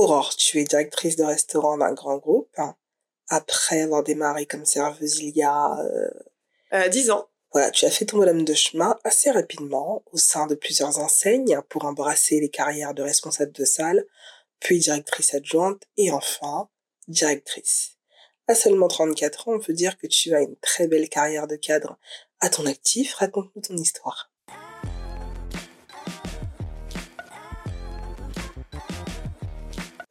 Aurore, tu es directrice de restaurant d'un grand groupe. Après avoir démarré comme serveuse il y a... Euh, 10 ans. Voilà, tu as fait ton bonhomme de chemin assez rapidement au sein de plusieurs enseignes pour embrasser les carrières de responsable de salle, puis directrice adjointe et enfin directrice. À seulement 34 ans, on peut dire que tu as une très belle carrière de cadre à ton actif. Raconte-nous ton histoire.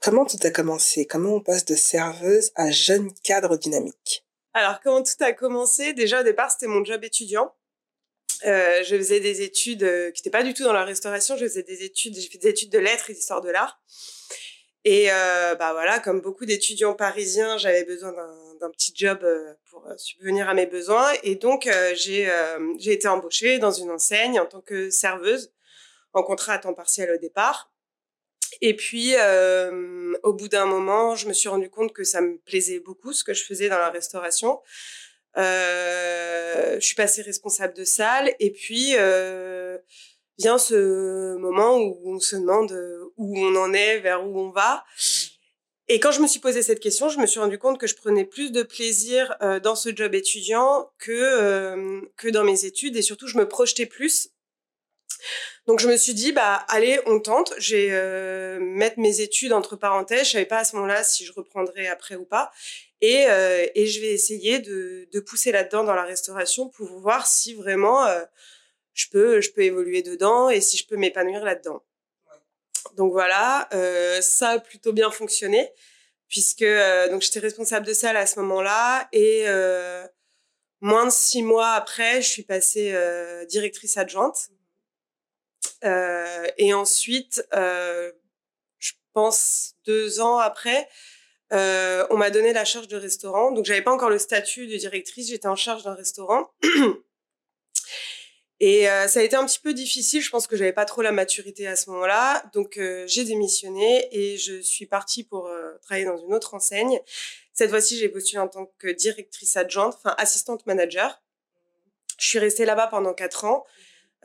Comment tout a commencé? Comment on passe de serveuse à jeune cadre dynamique? Alors, comment tout a commencé? Déjà, au départ, c'était mon job étudiant. Euh, je faisais des études euh, qui n'étaient pas du tout dans la restauration. Je faisais des études, j'ai fait des études de lettres et d'histoire de l'art. Et euh, bah voilà, comme beaucoup d'étudiants parisiens, j'avais besoin d'un petit job euh, pour euh, subvenir à mes besoins. Et donc, euh, j'ai j'ai été embauchée dans une enseigne en tant que serveuse, en contrat à temps partiel au départ. Et puis, euh, au bout d'un moment, je me suis rendu compte que ça me plaisait beaucoup ce que je faisais dans la restauration. Euh, je suis passée responsable de salle et puis euh, vient ce moment où on se demande où on en est, vers où on va. Et quand je me suis posé cette question, je me suis rendu compte que je prenais plus de plaisir euh, dans ce job étudiant que euh, que dans mes études et surtout je me projetais plus donc je me suis dit bah allez on tente, je vais euh, mettre mes études entre parenthèses, je savais pas à ce moment-là si je reprendrais après ou pas. Et euh, et je vais essayer de de pousser là-dedans dans la restauration pour voir si vraiment euh, je peux je peux évoluer dedans et si je peux m'épanouir là-dedans. Donc voilà, ça a plutôt bien fonctionné puisque donc j'étais responsable de salle à ce moment-là et moins de six mois après, je suis passée directrice adjointe. Euh, et ensuite, euh, je pense deux ans après, euh, on m'a donné la charge de restaurant. Donc, j'avais pas encore le statut de directrice, j'étais en charge d'un restaurant. Et euh, ça a été un petit peu difficile. Je pense que j'avais pas trop la maturité à ce moment-là, donc euh, j'ai démissionné et je suis partie pour euh, travailler dans une autre enseigne. Cette fois-ci, j'ai postulé en tant que directrice adjointe, enfin assistante manager. Je suis restée là-bas pendant quatre ans.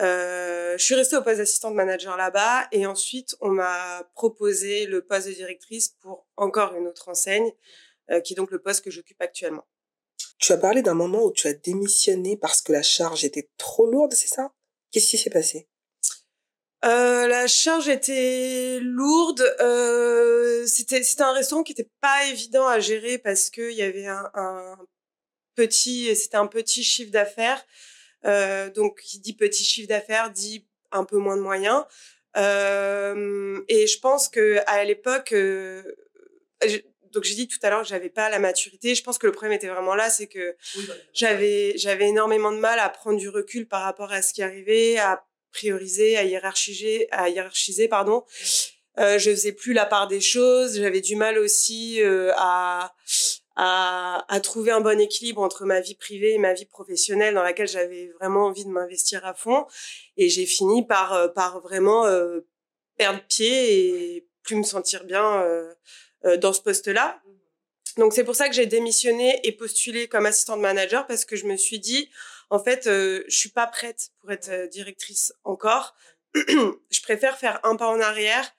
Euh, je suis restée au poste d'assistante manager là-bas et ensuite on m'a proposé le poste de directrice pour encore une autre enseigne, euh, qui est donc le poste que j'occupe actuellement. Tu as parlé d'un moment où tu as démissionné parce que la charge était trop lourde, c'est ça? Qu'est-ce qui s'est passé? Euh, la charge était lourde. C'était c'était un restaurant qui était pas évident à gérer parce que il y avait un, un petit c'était un petit chiffre d'affaires. Euh, donc, qui dit petit chiffre d'affaires dit un peu moins de moyens. Euh, et je pense que à l'époque, euh, donc j'ai dit tout à l'heure que j'avais pas la maturité. Je pense que le problème était vraiment là, c'est que j'avais j'avais énormément de mal à prendre du recul par rapport à ce qui arrivait, à prioriser, à hiérarchiser, à hiérarchiser, pardon. Euh, je faisais plus la part des choses. J'avais du mal aussi euh, à, à, à trouver un bon équilibre entre ma vie privée et ma vie professionnelle, dans laquelle j'avais vraiment envie de m'investir à fond. Et j'ai fini par euh, par vraiment euh, perdre pied et plus me sentir bien euh, euh, dans ce poste-là. Donc c'est pour ça que j'ai démissionné et postulé comme assistante manager parce que je me suis dit en fait euh, je suis pas prête pour être euh, directrice encore. je préfère faire un pas en arrière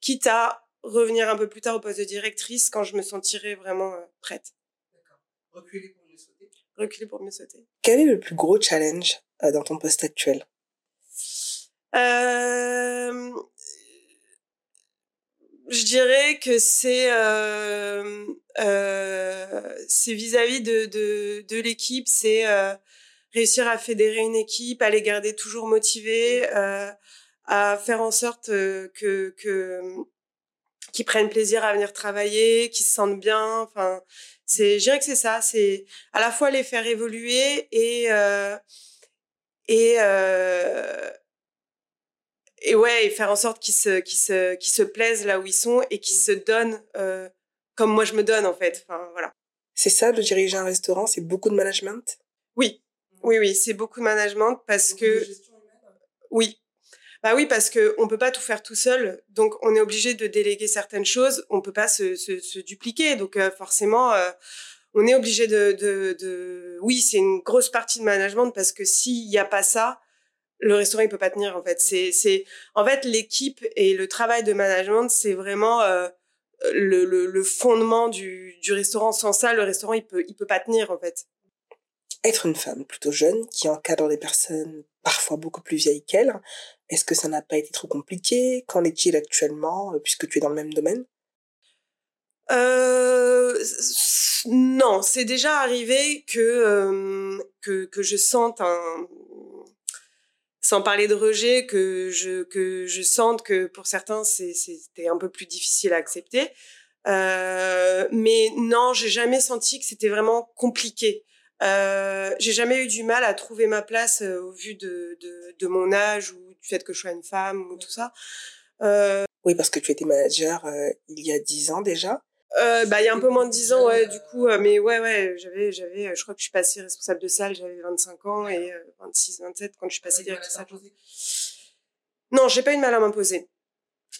quitte à revenir un peu plus tard au poste de directrice quand je me sentirai vraiment euh, prête. D'accord. Reculer pour mieux sauter. Reculer pour mieux sauter. Quel est le plus gros challenge euh, dans ton poste actuel? Euh, Je dirais que c'est euh, euh, c'est vis-à-vis de, de, de l'équipe, c'est euh, réussir à fédérer une équipe, à les garder toujours motivés, euh, à faire en sorte que, que qu'ils prennent plaisir à venir travailler, qu'ils se sentent bien. Enfin, c'est, je dirais que c'est ça. C'est à la fois les faire évoluer et euh, et euh, et ouais, et faire en sorte qu'ils se qu'ils se qu'ils se plaisent là où ils sont et qu'ils se donnent euh, comme moi je me donne en fait. Enfin voilà. C'est ça, de diriger un restaurant, c'est beaucoup de management? Oui, oui, oui, c'est beaucoup de management parce que oui, bah oui, parce que on peut pas tout faire tout seul, donc on est obligé de déléguer certaines choses. On peut pas se, se, dupliquer, donc euh, forcément, euh, on est obligé de, de, de... Oui, c'est une grosse partie de management parce que s'il y a pas ça, le restaurant il peut pas tenir. En fait, c'est c'est en fait l'équipe et le travail de management, c'est vraiment euh, le, le, fondement du, du restaurant. Sans ça, le restaurant, il peut, il peut pas tenir, en fait. Être une femme plutôt jeune, qui encadre des personnes parfois beaucoup plus vieilles qu'elle, est-ce que ça n'a pas été trop compliqué? Qu'en est-il actuellement, euh, puisque tu es dans le même domaine? Euh, non, c'est déjà arrivé que, que, je sente un, sans parler de rejet, que je, que je sente que pour certains, c'était un peu plus difficile à accepter. Euh, mais non, j'ai jamais senti que c'était vraiment compliqué. J'ai jamais eu du mal à trouver ma place au vu de, de, de, mon âge ou du fait que je sois une femme ou tout ça. Euh... Oui, parce que tu étais manager euh, il y a dix ans déjà. Euh, bah il y a un peu moins de 10 ans ouais du coup euh, mais ouais ouais j'avais j'avais je crois que je suis passée responsable de salle j'avais 25 ans et 26 euh, 27 quand je suis passée directrice salle non j'ai pas eu de mal à m'imposer.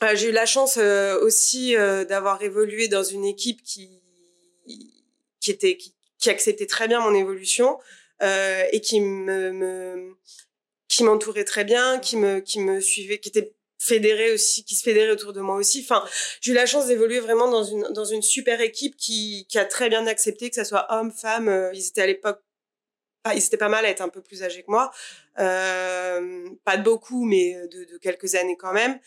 Euh, j'ai eu la chance euh, aussi d'avoir évolué dans une équipe qui qui était qui, qui acceptait très bien mon évolution et qui me, me qui m'entourait très bien qui me qui me suivait qui était fédéré aussi, qui se fédérait autour de moi aussi. Enfin, j'ai eu la chance d'évoluer vraiment dans une dans une super équipe qui qui a très bien accepté que ça soit homme, femme. Euh, ils étaient à l'époque, pas, ils étaient pas mal à être un peu plus âgés que moi, euh, pas de beaucoup, mais de, de quelques années quand même.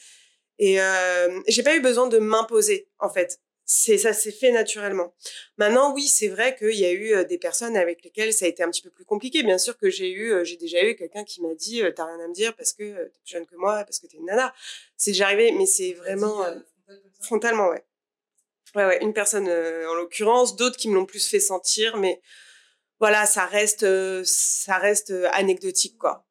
Et euh, j'ai pas eu besoin de m'imposer en fait c'est ça s'est fait naturellement. Maintenant, oui, c'est vrai qu'il y a eu euh, des personnes avec lesquelles ça a été un petit peu plus compliqué. Bien sûr que j'ai eu, euh, j'ai déjà eu quelqu'un qui m'a dit, euh, t'as rien à me dire parce que t'es plus jeune que moi, parce que t'es une nana. C'est déjà arrivé, mais c'est vraiment frontalement, ouais. Ouais, ouais, une personne en l'occurrence, d'autres qui me l'ont plus fait sentir, mais voilà, ça reste, ça reste anecdotique, quoi.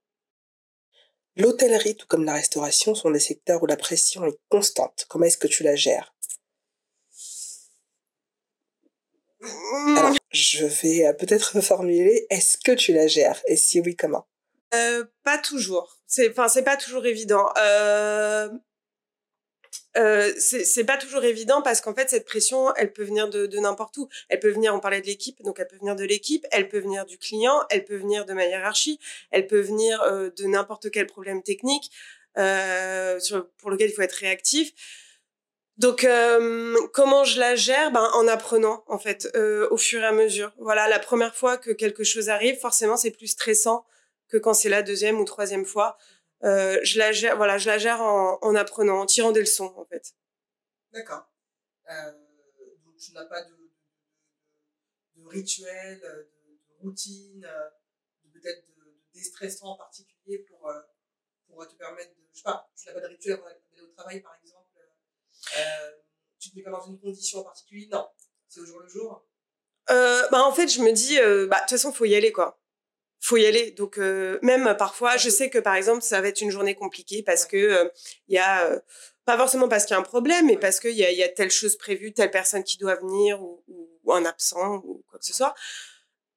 L'hôtellerie, tout comme la restauration, sont des secteurs où la pression est constante. Comment est-ce que tu la gères? Alors, je vais euh, peut-être reformuler. Est-ce que tu la gères? Et si oui, comment? Euh, Pas toujours. C'est, pas toujours évident. Euh, c'est pas toujours évident parce qu'en fait cette pression elle peut venir de, n'importe où elle peut venir on parlait de l'équipe donc elle peut venir de l'équipe elle peut venir du client elle peut venir de ma hiérarchie elle peut venir de n'importe quel problème technique pour lequel il faut être réactif donc euh, comment je la gère? Ben, En apprenant en fait euh, au fur et à mesure. Voilà, la première fois que quelque chose arrive, forcément c'est plus stressant que quand c'est la deuxième ou troisième fois. Euh, je la gère, voilà, je la gère en, en, apprenant, en tirant des leçons en fait. D'accord. Donc tu n'as pas de, rituel, de, routine, peut-être de, déstressant en particulier pour, pour te permettre de, je sais pas, tu n'as pas de rituel pour aller au travail par exemple? Euh, tu te mets pas dans une condition en particulier? Non, c'est au jour le jour? Euh, bah en fait, je me dis, euh, bah de toute façon, faut y aller quoi. Faut y aller. Donc euh, même parfois, je sais que par exemple, ça va être une journée compliquée parce que euh, il y a pas forcément parce qu'il y a un problème, mais parce qu'il y a, y a telle chose prévue, telle personne qui doit venir ou, ou, un absent ou quoi que ce soit.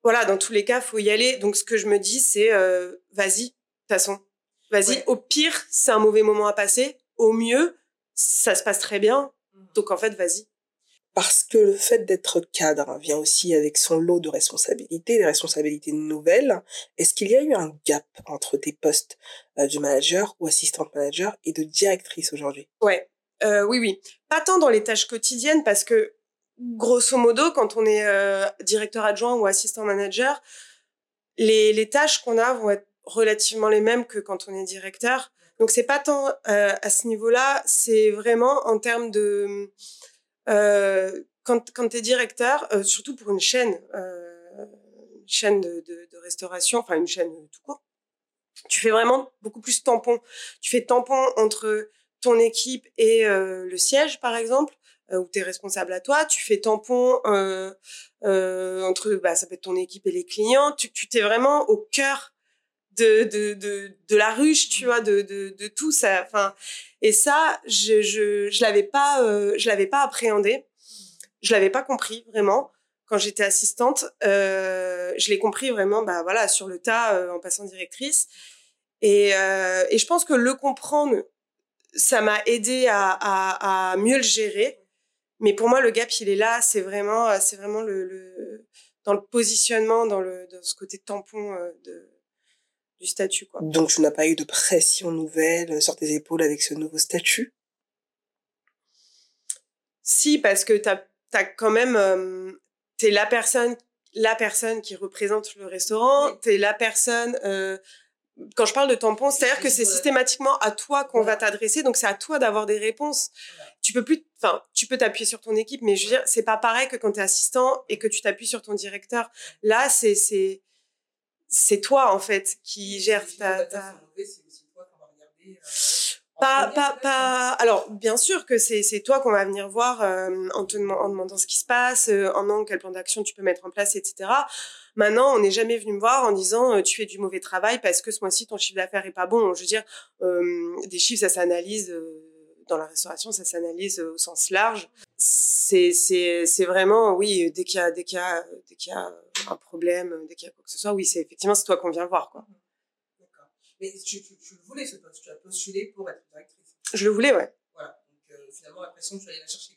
Voilà, dans tous les cas, faut y aller. Donc ce que je me dis, c'est vas-y, de toute façon, vas-y. Au pire, c'est un mauvais moment à passer. Au mieux, ça se passe très bien. Mmh. Donc en fait, vas-y. Parce que le fait d'être cadre vient aussi avec son lot de responsabilités, des responsabilités nouvelles. Est-ce qu'il y a eu un gap entre tes postes euh, de manager ou assistante manager et de directrice aujourd'hui? Ouais, euh, oui, oui. Pas tant dans les tâches quotidiennes parce que grosso modo, quand on est euh, directeur adjoint ou assistant manager, les, les tâches qu'on a vont être relativement les mêmes que quand on est directeur. Donc c'est pas tant euh, à ce niveau-là, c'est vraiment en termes de euh, quand quand tu es directeur, euh, surtout pour une chaîne, euh, une chaîne de, de, de, restauration, enfin une chaîne tout court, tu fais vraiment beaucoup plus tampon. Tu fais tampon entre ton équipe et euh, le siège, par exemple, euh, où tu es responsable à toi. Tu fais tampon entre, bah, ça peut être ton équipe et les clients. Tu t'es vraiment au cœur de, de, de, de la ruche, tu vois, de, de, de tout ça. Enfin, et ça, je, je, je l'avais pas, euh, je l'avais pas appréhendé. Je l'avais pas compris vraiment quand j'étais assistante. Euh, je l'ai compris vraiment, bah voilà, sur le tas euh, en passant directrice. Et, euh, et je pense que le comprendre, ça m'a aidé à, à, à mieux le gérer. Mais pour moi, le gap, il est là. C'est vraiment, c'est vraiment le, le, dans le positionnement, dans le, dans ce côté tampon de statut. Quoi. Donc tu n'as pas eu de pression nouvelle sur tes épaules avec ce nouveau statut? Si, parce que t'as as quand même, euh, t'es la personne, la personne qui représente le restaurant, tu t'es la personne. Euh, quand je parle de tampon, c'est-à-dire que c'est systématiquement à toi qu'on va t'adresser, donc c'est à toi d'avoir des réponses. Tu peux plus, enfin, tu peux t'appuyer sur ton équipe, mais je veux dire, c'est pas pareil que quand t'es assistant et que tu t'appuies sur ton directeur. Là, c'est c'est c'est toi en fait qui gère ta. ta... Pas, pas, pas. Alors, bien sûr que c'est, c'est toi qu'on va venir voir euh, en te en demandant ce qui se passe, euh, en demandant quel plan d'action tu peux mettre en place, etc. Maintenant, on n'est jamais venu me voir en disant euh, tu fais du mauvais travail parce que ce mois-ci ton chiffre d'affaires est pas bon. Je veux dire, des chiffres ça s'analyse dans la restauration, ça s'analyse au sens large. C'est, vraiment, oui, dès qu'il y a, dès qu'il y a, dès qu'il y a un problème, dès qu'il y a quoi que ce soit, oui, c'est effectivement c'est toi qu'on vient voir, quoi. Mais tu, tu, tu, le voulais ce poste, tu as postulé pour être directrice. Je le voulais, ouais. Voilà, donc euh, finalement, l'impression que tu allais la chercher.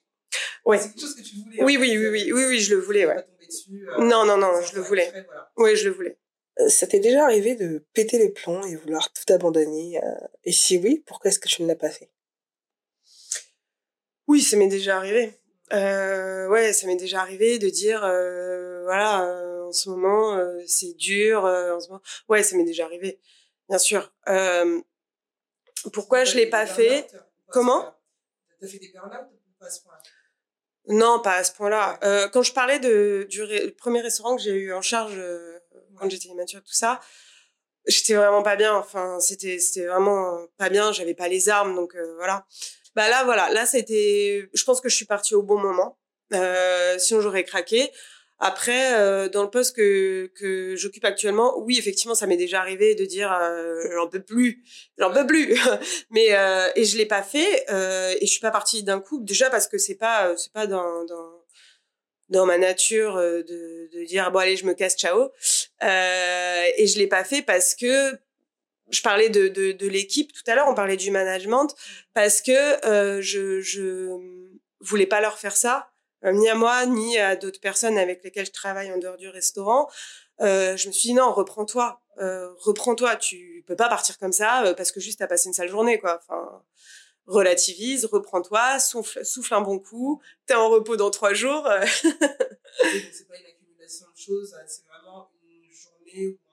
Ouais. C'est quelque chose que tu voulais. Oui, oui, oui, oui, oui, oui, je le voulais, ouais. Pas tomber dessus, euh, non, non, non, je le voulais. Après, voilà. Oui, je le voulais. Euh, ça t'est déjà arrivé de péter les plombs et vouloir tout abandonner euh, Et si oui, pourquoi est-ce que tu ne l'as pas fait? Oui, ça m'est déjà arrivé. Euh, ouais, ça m'est déjà arrivé de dire, euh, voilà, euh, en ce moment, c'est dur. en ce moment... Ouais, ça m'est déjà arrivé bien sûr. Euh, pourquoi je l'ai pas fait Comment T'as fait des burn-out pas à ce point Non, pas à ce point-là. Euh, quand je parlais de, du premier restaurant que j'ai eu en charge euh, quand j'étais immature, tout ça, j'étais vraiment pas bien. Enfin, c'était c'était vraiment pas bien. J'avais pas les armes, donc euh, voilà. Bah là, voilà, là, c'était. Je pense que je suis partie au bon moment. Euh, sinon, j'aurais craqué. Après, euh, dans le poste que, que j'occupe actuellement, oui, effectivement, ça m'est déjà arrivé de dire euh, j'en peux plus, j'en peux plus. Mais euh, et je l'ai pas fait euh, et je suis pas partie d'un coup. Déjà parce que c'est pas c'est pas dans, dans dans ma nature euh, de, de dire bon allez je me casse ciao. Euh, et je l'ai pas fait parce que je parlais de, de, de l'équipe tout à l'heure, on parlait du management parce que je je voulais pas leur faire ça euh, ni à moi, ni à d'autres personnes avec lesquelles je travaille en dehors du restaurant. Euh, je me suis dit non, reprends-toi, euh, reprends-toi. Tu peux pas partir comme ça euh, parce que juste t'as passé une sale journée, quoi. Enfin, relativise, reprends-toi, souffle, souffle un bon coup. T'es en repos dans trois jours. c'est pas une accumulation de choses, c'est vraiment une journée enfin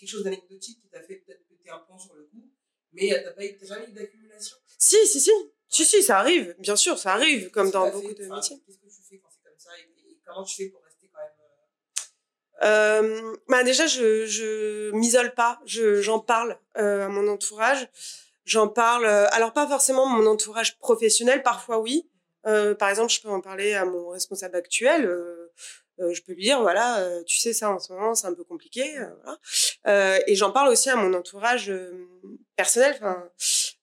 quelque chose d'anecdotique qui t'a fait peut-être péter un pont sur le coup, mais t'as pas, jamais eu d'accumulation? Si, si, si. Si, si, ça arrive. Bien sûr, ça arrive, comme dans beaucoup de métiers. Qu'est-ce que tu fais quand c'est comme ça et, comment tu fais pour rester quand même euh... euh bah déjà, je je m'isole pas. Je j'en parle euh, à mon entourage. J'en parle. Euh, alors pas forcément mon entourage professionnel. Parfois oui. Euh, par exemple, je peux en parler à mon responsable actuel. Euh, je peux lui dire voilà, tu sais ça en ce moment c'est un peu compliqué. voilà. et j'en parle aussi à mon entourage personnel. Enfin,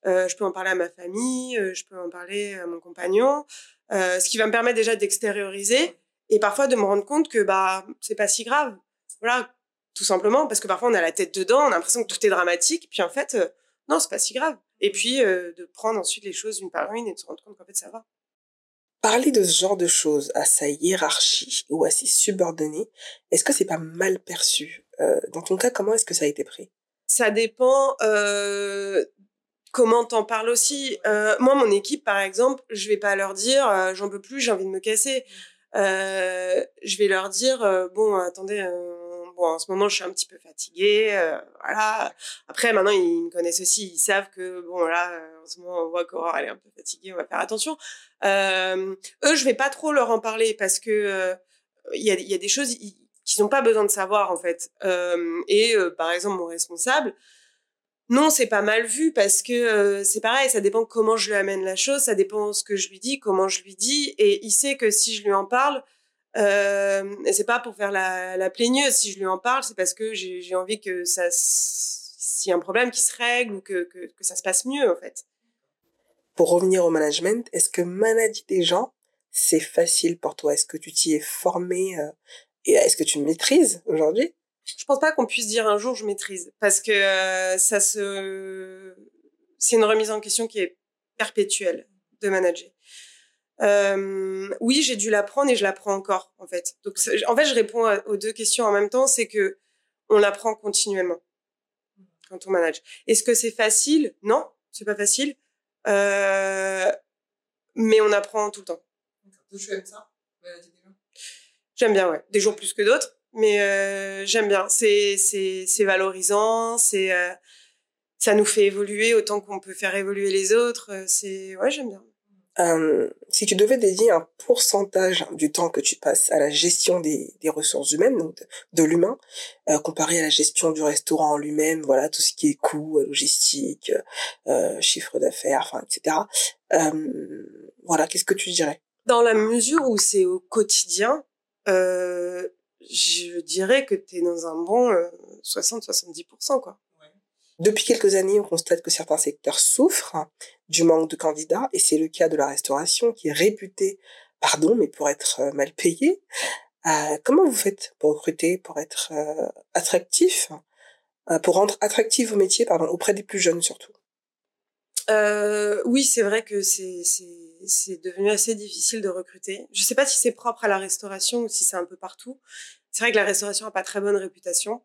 euh, je peux en parler à ma famille, euh, je peux en parler à mon compagnon, euh, ce qui va me permettre déjà d'extérioriser et parfois de me rendre compte que bah c'est pas si grave. Voilà, tout simplement parce que parfois on a la tête dedans, on a l'impression que tout est dramatique, puis en fait euh, non, c'est pas si grave. Et puis euh, de prendre ensuite les choses une par une et de se rendre compte qu'en fait ça va. Parler de ce genre de choses à sa hiérarchie ou à ses subordonnés, est-ce que c'est pas mal perçu? Euh, Dans ton cas, comment est-ce que ça a été pris? Ça dépend euh, comment t'en parles aussi. Euh, moi, mon équipe, par exemple, je vais pas leur dire euh, j'en peux plus, j'ai envie de me casser. Euh, je vais leur dire bon, attendez, euh, bon, en ce moment, je suis un petit peu fatiguée, voilà. Après, maintenant, ils me connaissent aussi, ils savent que bon, là, en ce moment, on voit qu'Aurore elle est un peu fatiguée, on va faire attention. eux, je vais pas trop leur en parler parce que il y a, des choses qu'ils n'ont pas besoin de savoir en fait. et par exemple, mon responsable non, c'est pas mal vu parce que euh, c'est pareil, ça dépend comment je lui amène la chose, ça dépend ce que je lui dis, comment je lui dis, et il sait que si je lui en parle, euh, c'est pas pour faire la, la plaigneuse. Si je lui en parle, c'est parce que j'ai envie que ça, s'il y a un problème qui se règle ou que, que, que ça se passe mieux en fait. Pour revenir au management, est-ce que manager des gens, c'est facile pour toi? Est-ce que tu t'y es formé euh, et est-ce que tu maîtrises aujourd'hui? Je pense pas qu'on puisse dire un jour je maîtrise parce que euh, ça se c'est une remise en question qui est perpétuelle de manager. Euh, oui, j'ai dû l'apprendre et je l'apprends encore en fait. Donc en fait, je réponds aux deux questions en même temps, c'est que on l'apprend continuellement quand on manage. Est-ce que c'est facile? Non, c'est pas facile. Euh, mais on apprend tout le temps. Tu aimes ça J'aime bien, ouais. Des jours plus que d'autres, mais euh, j'aime bien. C'est c'est valorisant, c'est euh, ça nous fait évoluer autant qu'on peut faire évoluer les autres. Euh, c'est ouais, j'aime bien. Euh, si tu devais dédier un pourcentage du temps que tu passes à la gestion des, des ressources humaines, donc de, l'humain, euh, comparé à la gestion du restaurant en lui-même, voilà, tout ce qui est coût, logistique, euh, chiffre d'affaires, enfin, etc. Euh, voilà, qu'est-ce que tu dirais? Dans la mesure où c'est au quotidien, euh, je dirais que tu es dans un bon 60-70%, quoi. Depuis quelques années, on constate que certains secteurs souffrent du manque de candidats, et c'est le cas de la restauration qui est réputée, pardon, mais pour être euh, mal payée. Euh, comment vous faites pour recruter, pour être euh, attractif, pour rendre attractif vos métiers, pardon, auprès des plus jeunes surtout? Oui, c'est vrai que c'est c'est devenu assez difficile de recruter. Je sais pas si c'est propre à la restauration ou si c'est un peu partout. C'est vrai que la restauration a pas très bonne réputation.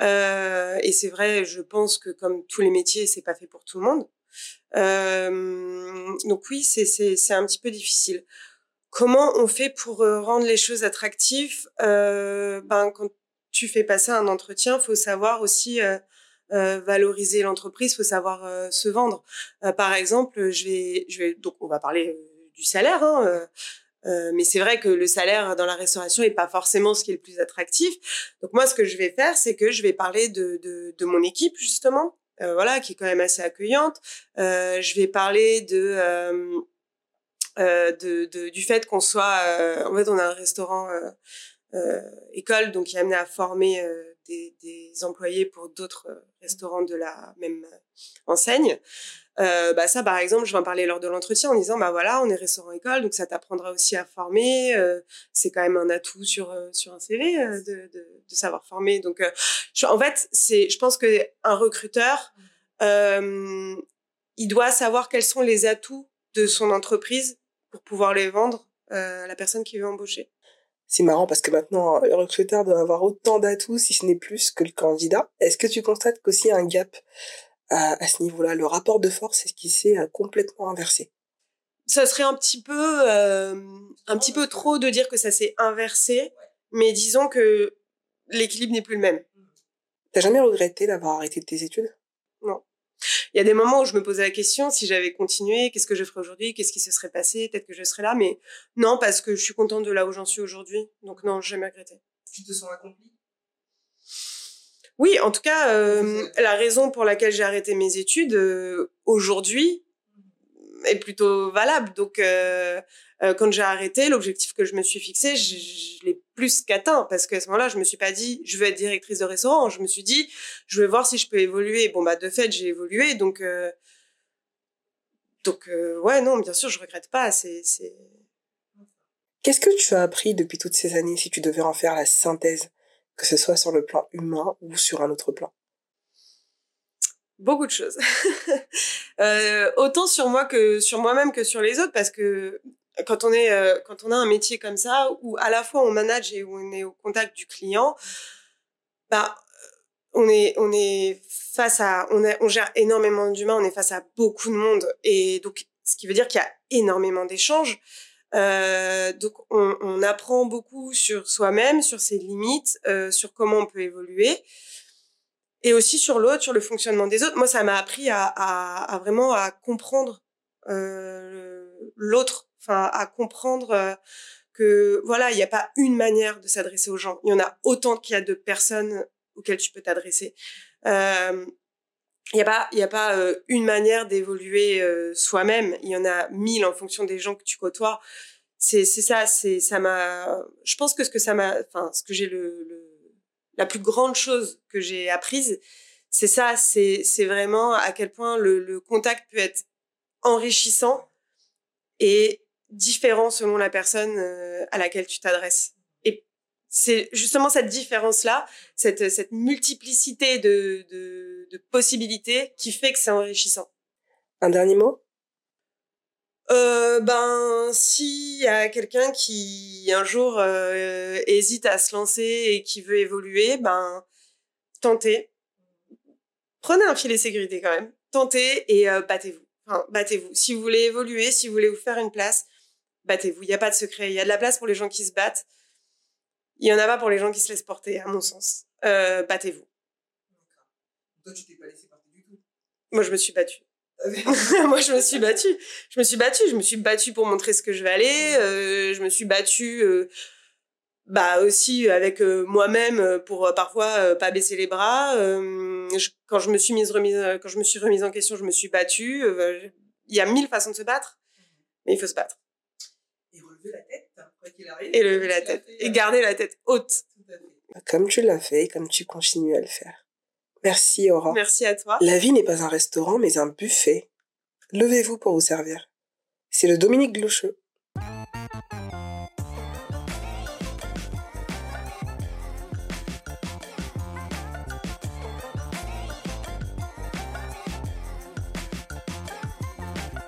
Euh, et c'est vrai, je pense que comme tous les métiers, c'est pas fait pour tout le monde. Donc oui, c'est un petit peu difficile. Comment on fait pour rendre les choses attractives? Ben quand tu fais passer un entretien, faut savoir aussi valoriser l'entreprise, faut savoir se vendre. par exemple, je vais je vais donc on va parler du salaire. Hein, mais c'est vrai que le salaire dans la restauration est pas forcément ce qui est le plus attractif. Donc moi, ce que je vais faire, c'est que je vais parler de, de mon équipe justement, euh, voilà, qui est quand même assez accueillante. Euh, je vais parler de, euh, euh de, de, du fait qu'on soit, en fait, on a un restaurant école, donc qui est amené à former des, des, employés pour d'autres restaurants de la même enseigne. Euh, bah ça, par exemple, je vais en parler lors de l'entretien en disant, bah voilà, on est restaurant école, donc ça t'apprendra aussi à former. Euh, c'est quand même un atout sur euh, sur un CV de, savoir former. Donc, je, en fait, c'est, je pense que un recruteur, il doit savoir quels sont les atouts de son entreprise pour pouvoir les vendre à la personne qui veut embaucher. C'est marrant parce que maintenant, le recruteur doit avoir autant d'atouts, si ce n'est plus, que le candidat. Est-ce que tu constates qu'aussi un gap à, ce niveau-là. Le rapport de force est ce qui s'est euh, complètement inversé. Ça serait un petit peu, euh, un petit peu trop de dire que ça s'est inversé, mais disons que l'équilibre n'est plus le même. T'as jamais regretté d'avoir arrêté tes études? Non. Il y a des moments où je me posais la question si j'avais continué, qu'est-ce que je ferais aujourd'hui, qu'est-ce qui se serait passé, peut-être que je serais là, mais non parce que je suis contente de là où j'en suis aujourd'hui, donc non, j'ai jamais regretté. Tu te sens accomplie? Oui, en tout cas, euh, la raison pour laquelle j'ai arrêté mes études euh, aujourd'hui est plutôt valable. Donc, euh, euh quand j'ai arrêté, l'objectif que je me suis fixé, je, je l'ai plus qu'atteint parce qu'à ce moment-là, je me suis pas dit je veux être directrice de restaurant. Je me suis dit je vais voir si je peux évoluer. Bon bah de fait, j'ai évolué. Donc euh, donc ouais non, bien sûr, je regrette pas. C'est c'est. Qu'est-ce que tu as appris depuis toutes ces années si tu devais en faire la synthèse? Que ce soit sur le plan humain ou sur un autre plan Beaucoup de choses. euh, autant sur moi que sur moi-même que sur les autres, parce que quand on est euh, quand on a un métier comme ça où à la fois on manage et où on est au contact du client, bah on est on est face à on, on gère énormément d'humains, on est face à beaucoup de monde et donc ce qui veut dire qu'il y a énormément d'échanges. Euh, donc on, on, apprend beaucoup sur soi-même, sur ses limites, euh, sur comment on peut évoluer, et aussi sur l'autre, sur le fonctionnement des autres. Moi, ça m'a appris à, à, à, vraiment à comprendre euh, l'autre, enfin à comprendre euh, que voilà, il n'y a pas une manière de s'adresser aux gens. Il y en a autant qu'il y a de personnes auxquelles tu peux t'adresser. Il n'y a pas, y a pas euh, une manière d'évoluer euh, soi-même. Il y en a mille en fonction des gens que tu côtoies. C'est, c'est ça, c'est, ça m'a. Je pense que ce que ça m'a, enfin, ce que j'ai le, le, la plus grande chose que j'ai apprise, c'est ça, c'est, c'est vraiment à quel point le, le contact peut être enrichissant et différent selon la personne euh, à laquelle tu t'adresses. Et c'est justement cette différence-là, cette, cette multiplicité de, de de possibilités qui fait que c'est enrichissant. Un dernier mot? Euh, ben, s'il y a quelqu'un qui un jour euh, hésite à se lancer et qui veut évoluer, ben tentez. Prenez un filet sécurité quand même. Tentez et euh, battez-vous. Enfin, battez-vous. Si vous voulez évoluer, si vous voulez vous faire une place, battez-vous. Il n'y a pas de secret. Il y a de la place pour les gens qui se battent. Il y en a pas pour les gens qui se laissent porter, à mon sens. Battez-vous. Toi, tu t'es pas laissé porter du tout. Moi, je me suis battue. Moi, je me suis battue. Je me suis battue. Je me suis battue pour montrer ce que je valais. Euh, je me suis battue, euh, bah aussi avec euh, moi-même euh, pour euh, parfois euh, pas baisser les bras. Euh, je- quand je me suis mise remise, euh, quand je me suis remise en question, je me suis battue. Euh, Il y a mille façons de se battre, mais il faut se battre Et relever la tête, quoi qu'il arrive. et lever la tête fait, et euh, garder la tête haute. tout à fait. Comme tu l'as fait, comme tu continues à le faire. Merci Aura. Merci à toi. La vie n'est pas un restaurant, mais un buffet. Levez-vous pour vous servir. C'est le Dominique Glocheux.